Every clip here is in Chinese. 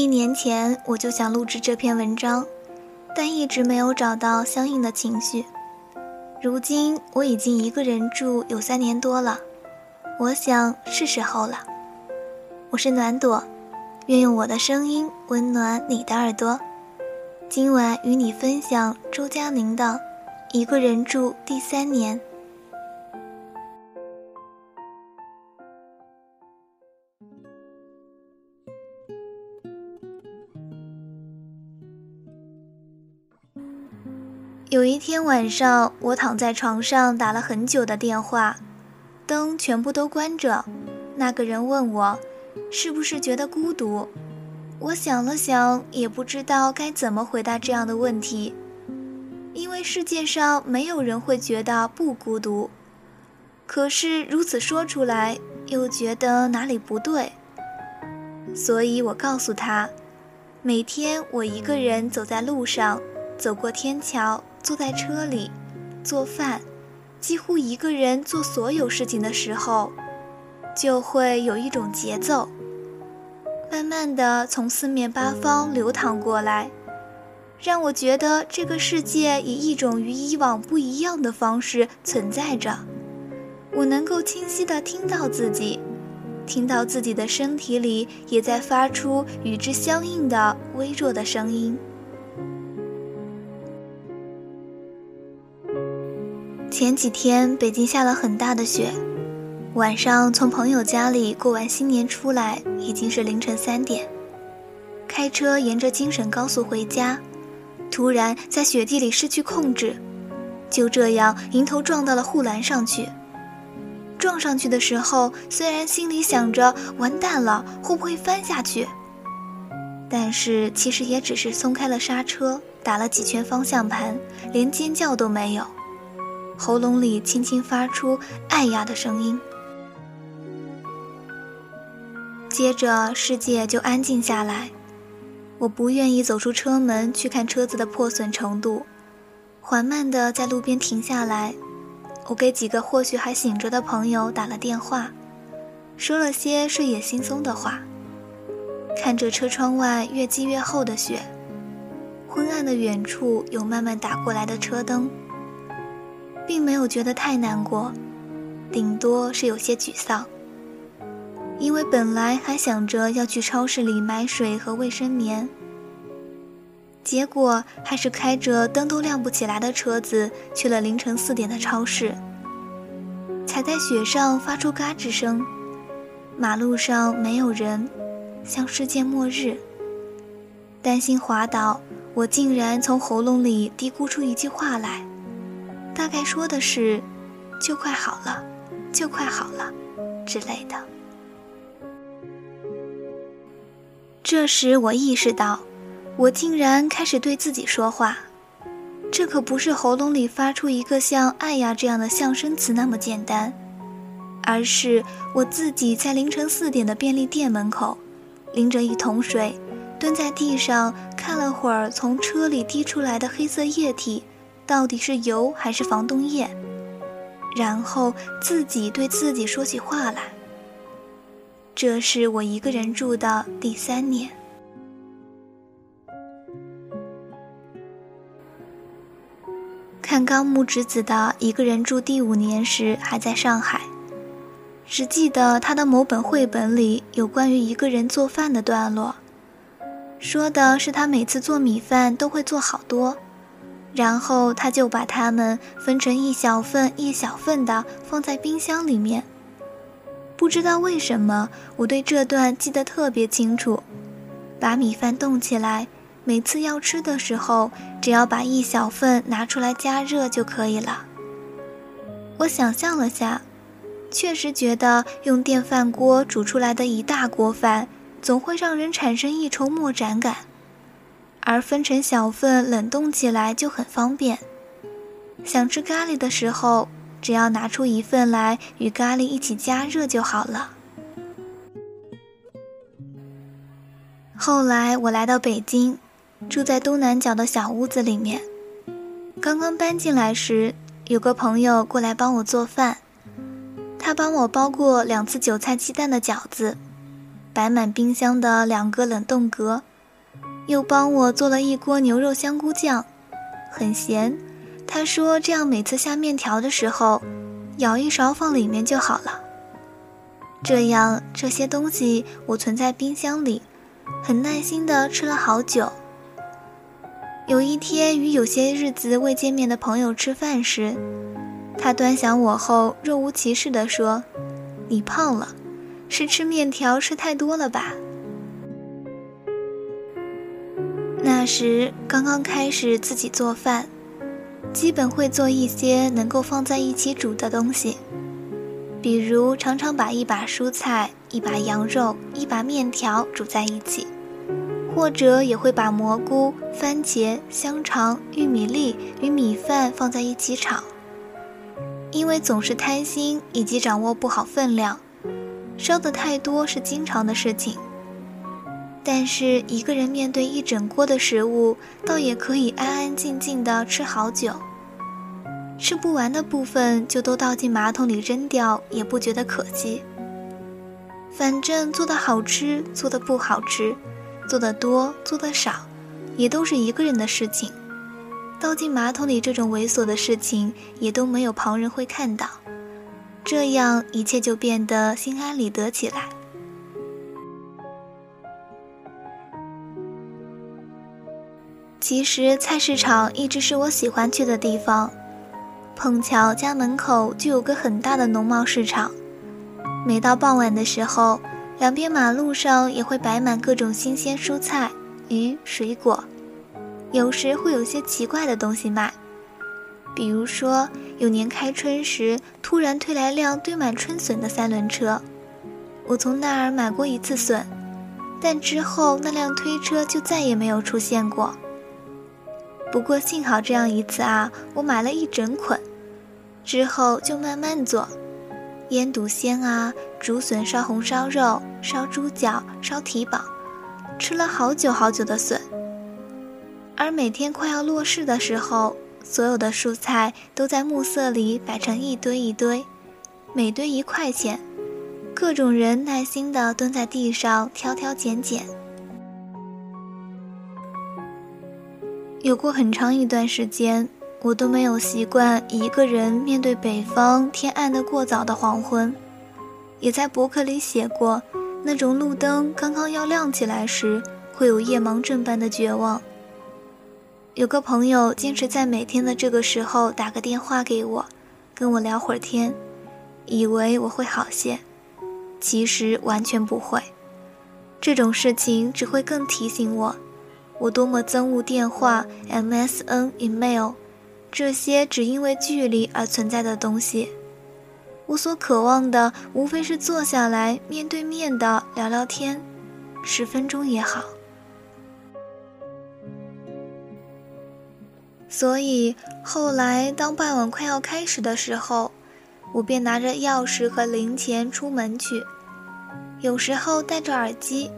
一年前我就想录制这篇文章，但一直没有找到相应的情绪。如今我已经一个人住有三年多了，我想是时候了。我是暖朵，愿用我的声音温暖你的耳朵。今晚与你分享周佳宁的《一个人住第三年》。有一天晚上，我躺在床上打了很久的电话，灯全部都关着。那个人问我，是不是觉得孤独？我想了想，也不知道该怎么回答这样的问题，因为世界上没有人会觉得不孤独。可是如此说出来，又觉得哪里不对。所以我告诉他，每天我一个人走在路上，走过天桥。坐在车里，做饭，几乎一个人做所有事情的时候，就会有一种节奏，慢慢的从四面八方流淌过来，让我觉得这个世界以一种与以往不一样的方式存在着。我能够清晰的听到自己，听到自己的身体里也在发出与之相应的微弱的声音。前几天北京下了很大的雪，晚上从朋友家里过完新年出来，已经是凌晨三点。开车沿着京沈高速回家，突然在雪地里失去控制，就这样迎头撞到了护栏上去。撞上去的时候，虽然心里想着完蛋了，会不会翻下去，但是其实也只是松开了刹车，打了几圈方向盘，连尖叫都没有。喉咙里轻轻发出“哎呀”的声音，接着世界就安静下来。我不愿意走出车门去看车子的破损程度，缓慢地在路边停下来。我给几个或许还醒着的朋友打了电话，说了些睡眼惺忪的话。看着车窗外越积越厚的雪，昏暗的远处有慢慢打过来的车灯。并没有觉得太难过，顶多是有些沮丧。因为本来还想着要去超市里买水和卫生棉，结果还是开着灯都亮不起来的车子去了凌晨四点的超市。踩在雪上发出嘎吱声，马路上没有人，像世界末日。担心滑倒，我竟然从喉咙里嘀咕出一句话来。大概说的是“就快好了，就快好了”之类的。这时我意识到，我竟然开始对自己说话，这可不是喉咙里发出一个像“爱呀”这样的象声词那么简单，而是我自己在凌晨四点的便利店门口，拎着一桶水，蹲在地上看了会儿从车里滴出来的黑色液体。到底是油还是防冻液？然后自己对自己说起话来。这是我一个人住的第三年。看高木直子的一个人住第五年时，还在上海，只记得他的某本绘本里有关于一个人做饭的段落，说的是他每次做米饭都会做好多。然后他就把它们分成一小份一小份的放在冰箱里面。不知道为什么，我对这段记得特别清楚。把米饭冻起来，每次要吃的时候，只要把一小份拿出来加热就可以了。我想象了下，确实觉得用电饭锅煮出来的一大锅饭，总会让人产生一筹莫展感。而分成小份冷冻起来就很方便，想吃咖喱的时候，只要拿出一份来与咖喱一起加热就好了。后来我来到北京，住在东南角的小屋子里面。刚刚搬进来时，有个朋友过来帮我做饭，他帮我包过两次韭菜鸡蛋的饺子，摆满冰箱的两个冷冻格。又帮我做了一锅牛肉香菇酱，很咸。他说这样每次下面条的时候，舀一勺放里面就好了。这样这些东西我存在冰箱里，很耐心的吃了好久。有一天与有些日子未见面的朋友吃饭时，他端详我后若无其事地说：“你胖了，是吃面条吃太多了吧？”那时刚刚开始自己做饭，基本会做一些能够放在一起煮的东西，比如常常把一把蔬菜、一把羊肉、一把面条煮在一起，或者也会把蘑菇、番茄、香肠、玉米粒与米饭放在一起炒。因为总是贪心以及掌握不好分量，烧的太多是经常的事情。但是一个人面对一整锅的食物，倒也可以安安静静的吃好久。吃不完的部分就都倒进马桶里扔掉，也不觉得可惜。反正做的好吃，做的不好吃，做的多，做的少，也都是一个人的事情。倒进马桶里这种猥琐的事情，也都没有旁人会看到，这样一切就变得心安理得起来。其实菜市场一直是我喜欢去的地方，碰巧家门口就有个很大的农贸市场。每到傍晚的时候，两边马路上也会摆满各种新鲜蔬菜、鱼、水果，有时会有些奇怪的东西卖。比如说，有年开春时，突然推来辆堆满春笋的三轮车，我从那儿买过一次笋，但之后那辆推车就再也没有出现过。不过幸好这样一次啊，我买了一整捆，之后就慢慢做，腌笃鲜啊，竹笋烧红烧肉，烧猪脚，烧蹄膀，吃了好久好久的笋。而每天快要落市的时候，所有的蔬菜都在暮色里摆成一堆一堆，每堆一块钱，各种人耐心地蹲在地上挑挑拣拣。有过很长一段时间，我都没有习惯一个人面对北方天暗的过早的黄昏，也在博客里写过，那种路灯刚刚要亮起来时，会有夜盲症般的绝望。有个朋友坚持在每天的这个时候打个电话给我，跟我聊会儿天，以为我会好些，其实完全不会。这种事情只会更提醒我。我多么憎恶电话、MSN、email，这些只因为距离而存在的东西。我所渴望的，无非是坐下来面对面的聊聊天，十分钟也好。所以后来，当傍晚快要开始的时候，我便拿着钥匙和零钱出门去，有时候戴着耳机。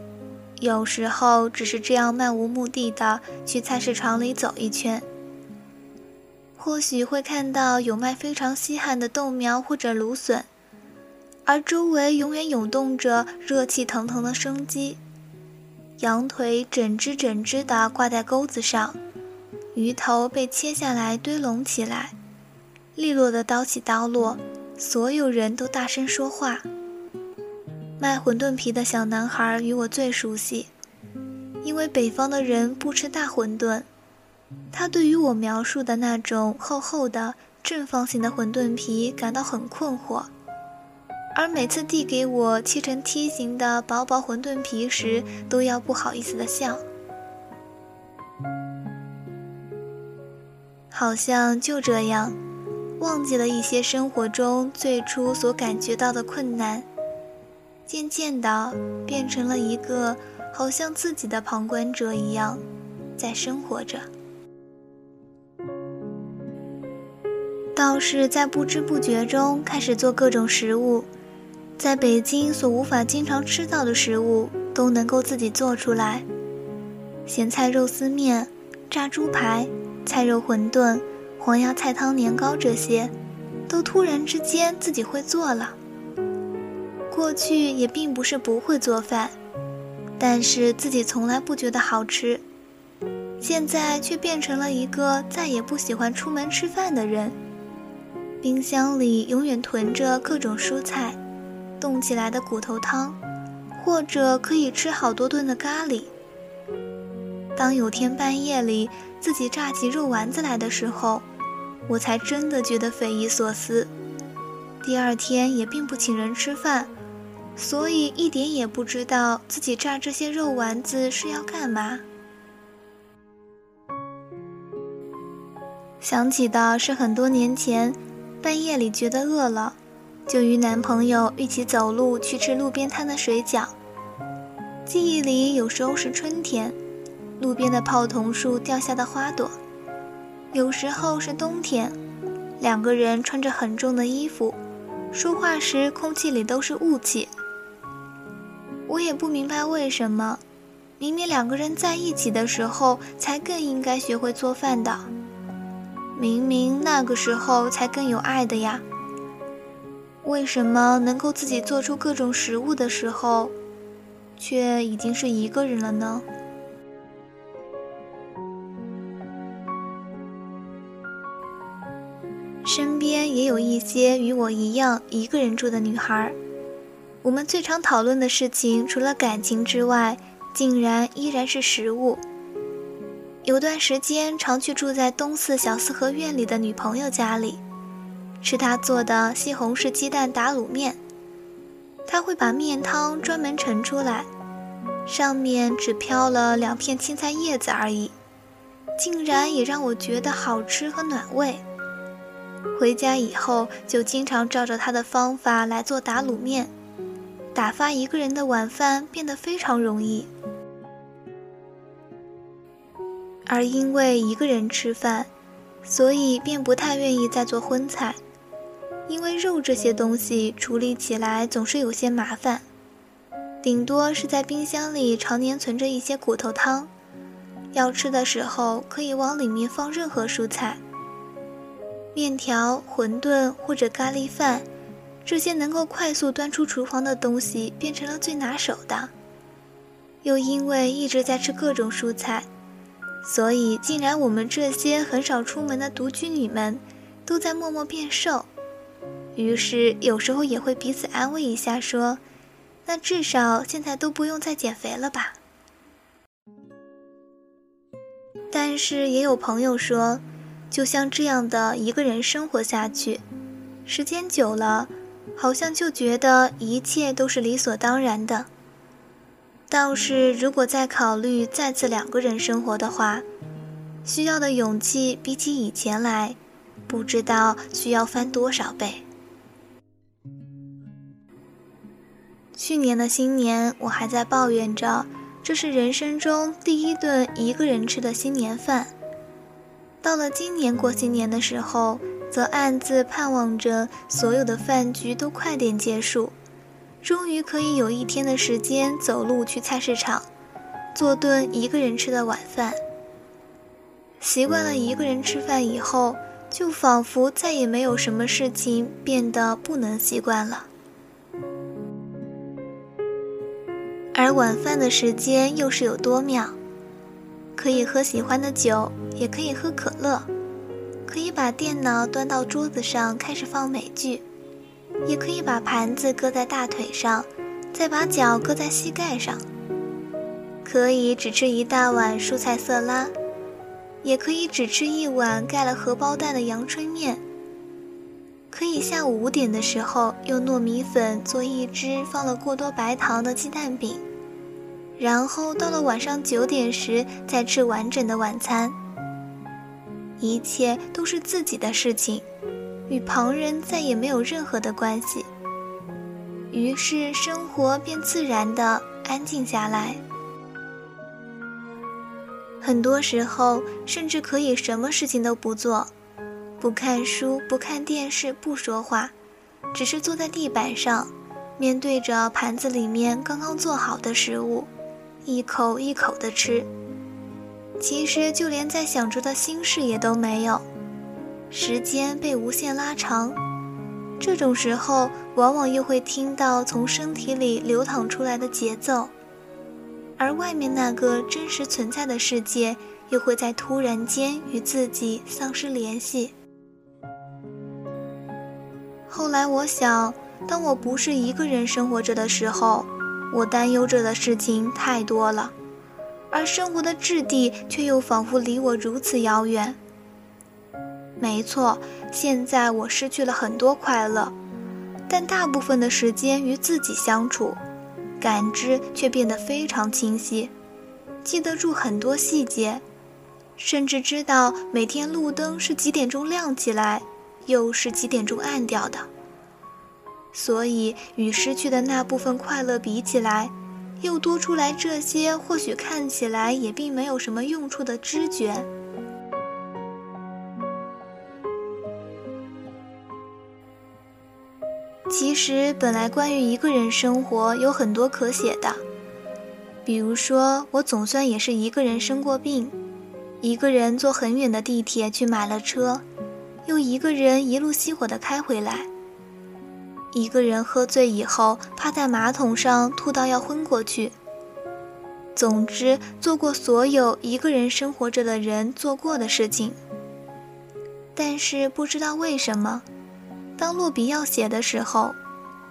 有时候只是这样漫无目的的去菜市场里走一圈，或许会看到有卖非常稀罕的豆苗或者芦笋，而周围永远涌动着热气腾腾的生机。羊腿整只整只的挂在钩子上，鱼头被切下来堆拢起来，利落的刀起刀落，所有人都大声说话。卖馄饨皮的小男孩与我最熟悉，因为北方的人不吃大馄饨。他对于我描述的那种厚厚的正方形的馄饨皮感到很困惑，而每次递给我切成梯形的薄薄馄饨皮时，都要不好意思的笑。好像就这样，忘记了一些生活中最初所感觉到的困难。渐渐的，变成了一个好像自己的旁观者一样，在生活着。倒是在不知不觉中开始做各种食物，在北京所无法经常吃到的食物都能够自己做出来。咸菜肉丝面、炸猪排、菜肉馄饨、黄芽菜汤年糕这些，都突然之间自己会做了。过去也并不是不会做饭，但是自己从来不觉得好吃，现在却变成了一个再也不喜欢出门吃饭的人。冰箱里永远囤着各种蔬菜，冻起来的骨头汤，或者可以吃好多顿的咖喱。当有天半夜里自己炸起肉丸子来的时候，我才真的觉得匪夷所思。第二天也并不请人吃饭，所以一点也不知道自己炸这些肉丸子是要干嘛。想起的是很多年前，半夜里觉得饿了，就与男朋友一起走路去吃路边摊的水饺。记忆里有时候是春天。路边的泡桐树掉下的花朵，有时候是冬天，两个人穿着很重的衣服，说话时空气里都是雾气。我也不明白为什么，明明两个人在一起的时候才更应该学会做饭的，明明那个时候才更有爱的呀。为什么能够自己做出各种食物的时候，却已经是一个人了呢？身边也有一些与我一样一个人住的女孩，我们最常讨论的事情除了感情之外，竟然依然是食物。有段时间常去住在东四小四合院里的女朋友家里，吃她做的西红柿鸡蛋打卤面。她会把面汤专门盛出来，上面只飘了两片青菜叶子而已，竟然也让我觉得好吃和暖胃。回家以后，就经常照着他的方法来做打卤面，打发一个人的晚饭变得非常容易。而因为一个人吃饭，所以便不太愿意再做荤菜，因为肉这些东西处理起来总是有些麻烦，顶多是在冰箱里常年存着一些骨头汤，要吃的时候可以往里面放任何蔬菜。面条、馄饨或者咖喱饭，这些能够快速端出厨房的东西变成了最拿手的。又因为一直在吃各种蔬菜，所以竟然我们这些很少出门的独居女们，都在默默变瘦。于是有时候也会彼此安慰一下，说：“那至少现在都不用再减肥了吧？”但是也有朋友说。就像这样的一个人生活下去，时间久了，好像就觉得一切都是理所当然的。倒是如果再考虑再次两个人生活的话，需要的勇气比起以前来，不知道需要翻多少倍。去年的新年，我还在抱怨着，这是人生中第一顿一个人吃的新年饭。到了今年过新年的时候，则暗自盼望着所有的饭局都快点结束，终于可以有一天的时间走路去菜市场，做顿一个人吃的晚饭。习惯了一个人吃饭以后，就仿佛再也没有什么事情变得不能习惯了。而晚饭的时间又是有多妙？可以喝喜欢的酒，也可以喝可乐，可以把电脑端到桌子上开始放美剧，也可以把盘子搁在大腿上，再把脚搁在膝盖上。可以只吃一大碗蔬菜色拉，也可以只吃一碗盖了荷包蛋的阳春面。可以下午五点的时候用糯米粉做一只放了过多白糖的鸡蛋饼。然后到了晚上九点时再吃完整的晚餐。一切都是自己的事情，与旁人再也没有任何的关系。于是生活便自然的安静下来。很多时候甚至可以什么事情都不做，不看书，不看电视，不说话，只是坐在地板上，面对着盘子里面刚刚做好的食物。一口一口的吃，其实就连在想着的心事也都没有，时间被无限拉长。这种时候，往往又会听到从身体里流淌出来的节奏，而外面那个真实存在的世界，又会在突然间与自己丧失联系。后来我想，当我不是一个人生活着的时候，我担忧着的事情太多了，而生活的质地却又仿佛离我如此遥远。没错，现在我失去了很多快乐，但大部分的时间与自己相处。感知却变得非常清晰，记得住很多细节，甚至知道每天路灯是几点钟亮起来，又是几点钟暗掉的。所以与失去的那部分快乐比起来，又多出来这些或许看起来也并没有什么用处的知觉。其实，本来关于一个人生活有很多可写的，比如说，我总算也是一个人生过病，一个人坐很远的地铁去买了车，又一个人一路熄火的开回来，一个人喝醉以后趴在马桶上吐到要昏过去。总之，做过所有一个人生活着的人做过的事情。但是不知道为什么。当落笔要写的时候，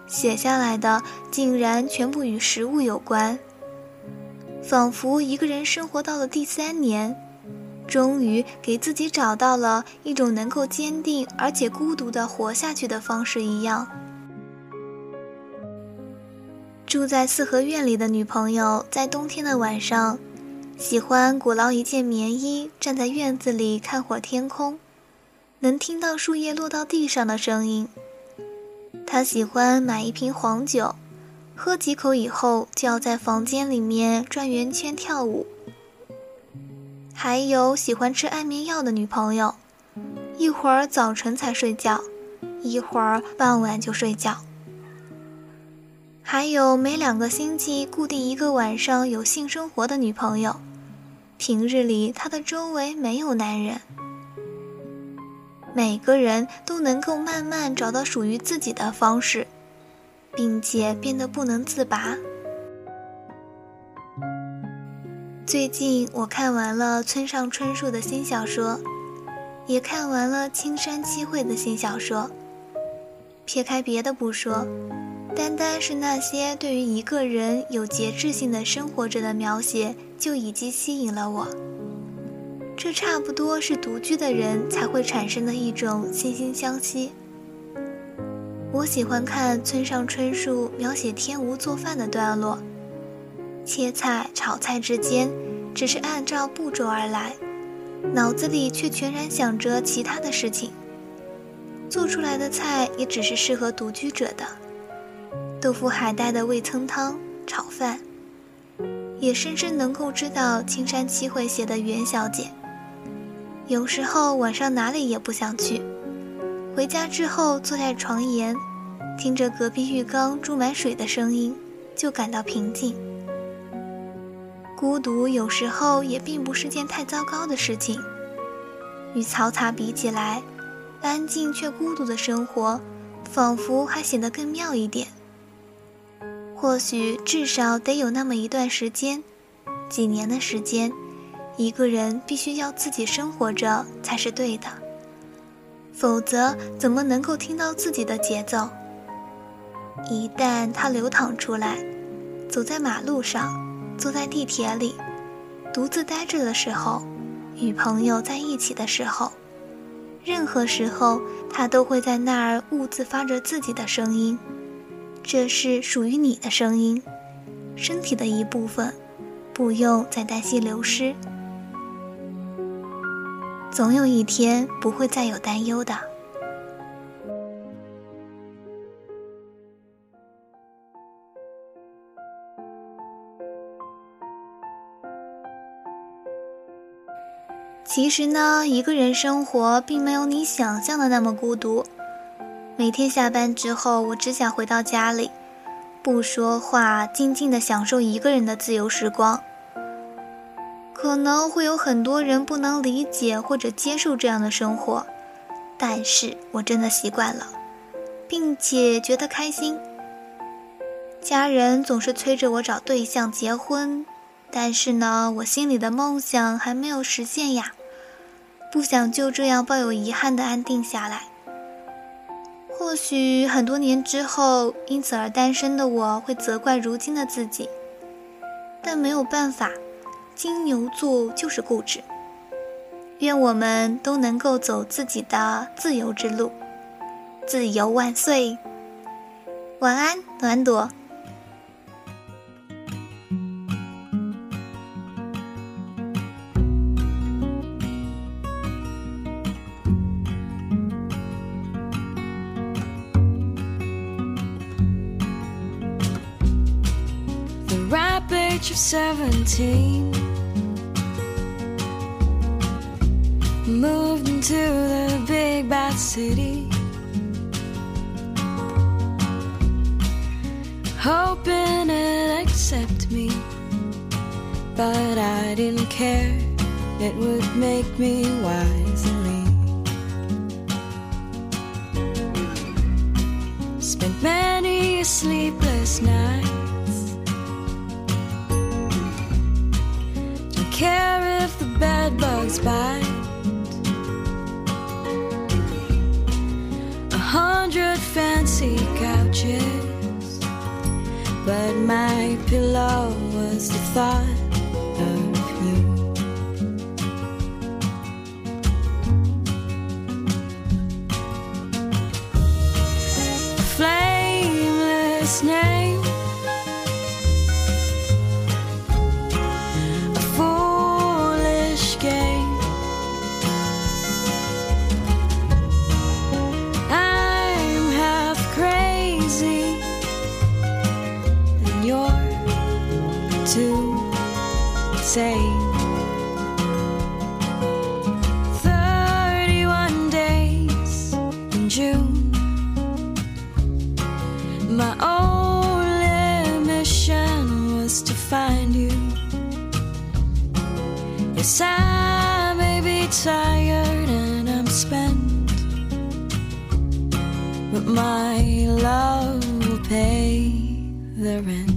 写下来的竟然全部与食物有关。仿佛一个人生活到了第三年，终于给自己找到了一种能够坚定而且孤独的活下去的方式一样。住在四合院里的女朋友，在冬天的晚上，喜欢裹牢一件棉衣，站在院子里看会天空。能听到树叶落到地上的声音。他喜欢买一瓶黄酒，喝几口以后就要在房间里面转圆圈跳舞。还有喜欢吃安眠药的女朋友，一会儿早晨才睡觉，一会儿傍晚就睡觉。还有每两个星期固定一个晚上有性生活的女朋友，平日里她的周围没有男人。每个人都能够慢慢找到属于自己的方式，并且变得不能自拔。最近我看完了村上春树的新小说，也看完了青山七惠的新小说。撇开别的不说，单单是那些对于一个人有节制性的生活者的描写，就已经吸引了我。这差不多是独居的人才会产生的一种惺惺相惜。我喜欢看村上春树描写天无做饭的段落，切菜、炒菜之间，只是按照步骤而来，脑子里却全然想着其他的事情。做出来的菜也只是适合独居者的，豆腐海带的味噌汤、炒饭，也深深能够知道青山七惠写的袁小姐。有时候晚上哪里也不想去，回家之后坐在床沿，听着隔壁浴缸注满水的声音，就感到平静。孤独有时候也并不是件太糟糕的事情，与嘈杂比起来，安静却孤独的生活，仿佛还显得更妙一点。或许至少得有那么一段时间，几年的时间。一个人必须要自己生活着才是对的，否则怎么能够听到自己的节奏？一旦它流淌出来，走在马路上，坐在地铁里，独自呆着的时候，与朋友在一起的时候，任何时候，它都会在那儿兀自发着自己的声音。这是属于你的声音，身体的一部分，不用再担心流失。总有一天不会再有担忧的。其实呢，一个人生活并没有你想象的那么孤独。每天下班之后，我只想回到家里，不说话，静静的享受一个人的自由时光。可能会有很多人不能理解或者接受这样的生活，但是我真的习惯了，并且觉得开心。家人总是催着我找对象结婚，但是呢，我心里的梦想还没有实现呀，不想就这样抱有遗憾的安定下来。或许很多年之后，因此而单身的我会责怪如今的自己，但没有办法，金牛座就是固执。愿我们都能够走自己的自由之路，自由万岁！晚安，暖朵。Age of 17 Moved into the big bad city. Hoping it'd accept me But I didn't care. It would make me wise and lean Spent many sleepless nights care if the bed bugs bite. A hundred fancy couches, but my pillow was the thought say. 31 days in June. My only mission was to find you. Yes, I may be tired and I'm spent But my love will pay the rent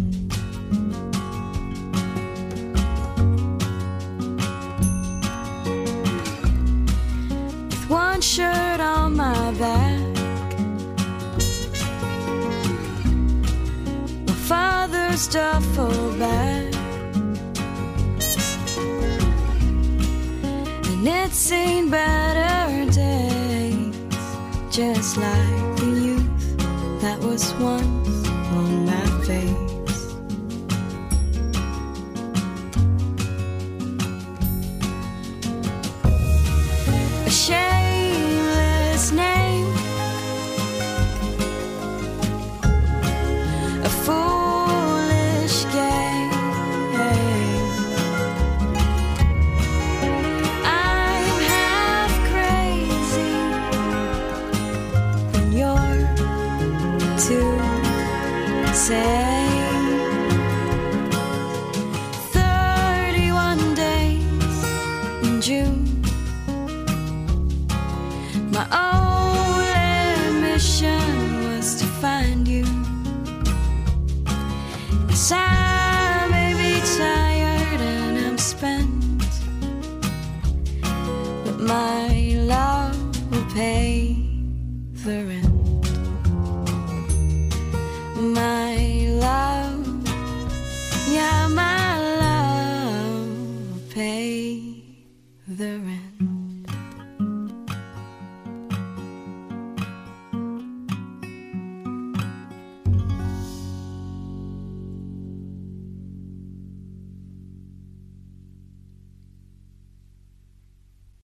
duffel bag. And it's seen better days, just like the youth that was once my own.